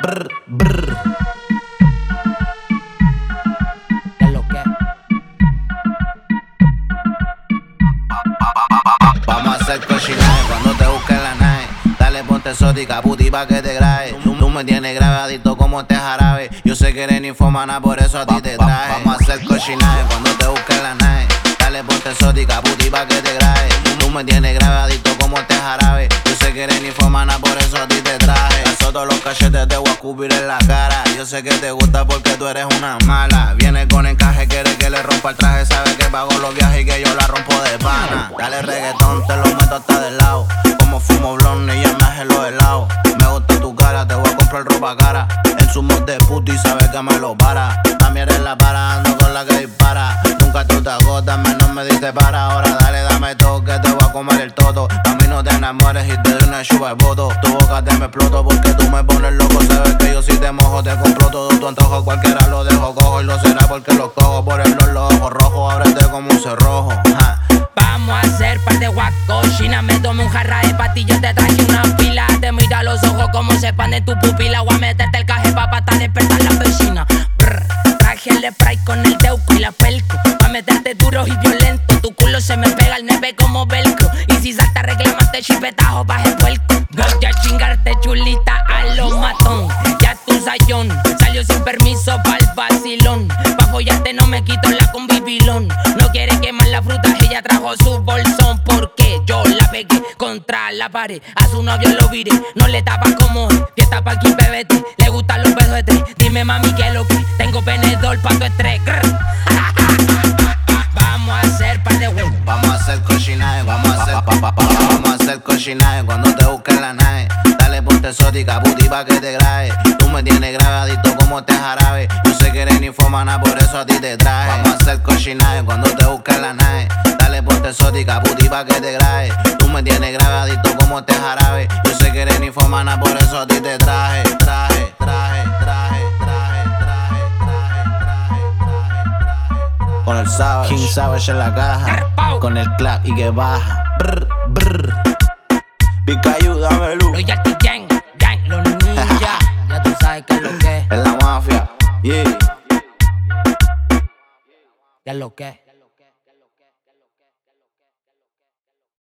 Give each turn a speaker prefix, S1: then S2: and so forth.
S1: Brr, brr.
S2: Es lo que.
S1: Vamos a hacer cochinaje cuando te busquen la nave. Dale, ponte exótica, puti, pa' que te grabe. Tú, me tienes grabadito como este jarabe. Yo sé que eres ninfomana, por eso a ti te traje. Vamos a hacer cochinaje cuando te busquen la nave. Dale, ponte exótica, puti, pa' que te grabe. Tú, me tienes grabadito como este jarabe. Yo sé que eres ninfomana, por eso a ti te traje. Todos los cachetes te cubrir en la cara. Yo sé que te gusta porque tú eres una mala. Viene con encaje, quiere que le rompa el traje. Sabe que pago los viajes y que yo la rompo de pana. Dale reggaetón, te lo meto hasta del lado. Como fumo blonde y ya me los helados. Me gusta tu cara, te voy a comprar ropa cara. En su de puto y sabes que me lo para. También eres la para, ando con la que dispara. Nunca tú te agotas, menos me diste para. Ahora dale, dame todo que te voy a comer el toto. A mí no te enamores y te doy una chupa de voto. Tu boca te me exploto porque tú me pones loco. Cualquiera lo dejo cojo y lo será porque lo cojo. Por el los ojos rojos, ábrete como un cerrojo.
S2: Vamos a hacer par de guacochina. Me tomé un jarra de patillas, te traje una pila. Te mira los ojos como se expande tu pupila. Voy a meterte el caje pa' patar despertar la vecina. Brr, traje el spray con el teuco y la pelco. Pa' meterte duro y violento. Tu culo se me pega al neve como velcro. Y si salta, reclamaste chipetajo, baje puerco. Voy a chingarte chulita a lo matón. Ya tu sayón sin permiso pa'l vacilón. Pa' follarte no me quito la convivilón. No quiere quemar la fruta, ella trajo su bolsón. Porque yo la pegué contra la pared. A su novio lo viré, no le tapa como es. Fiesta pa' aquí, bebete, le gustan los besos de tres. Dime mami que lo que tengo penedor pa' tu estrés. Vamos a hacer par de huevos.
S1: Vamos a hacer cochinaje, vamos a hacer pa, pa, pa, vamos a hacer cochinaje cuando Dale ponte exótica, puti pa' que te grabe. Tú me tienes grabadito como este jarabe. Yo sé que eres ninfomana, por eso a ti te traje. Vamos a hacer cochinaje cuando te busquen la nave. Dale ponte exótica, puti pa' que te grabe. Tú me tienes grabadito como este jarabe. Yo sé que eres ninfomana, por eso a ti te traje. Traje, traje, traje, traje, traje, traje, traje, traje. Con el Savage, King Savage en la caja. Con el clap y que baja. Brr, brr. Pica ayúdame, luz.
S2: Ya lo que es.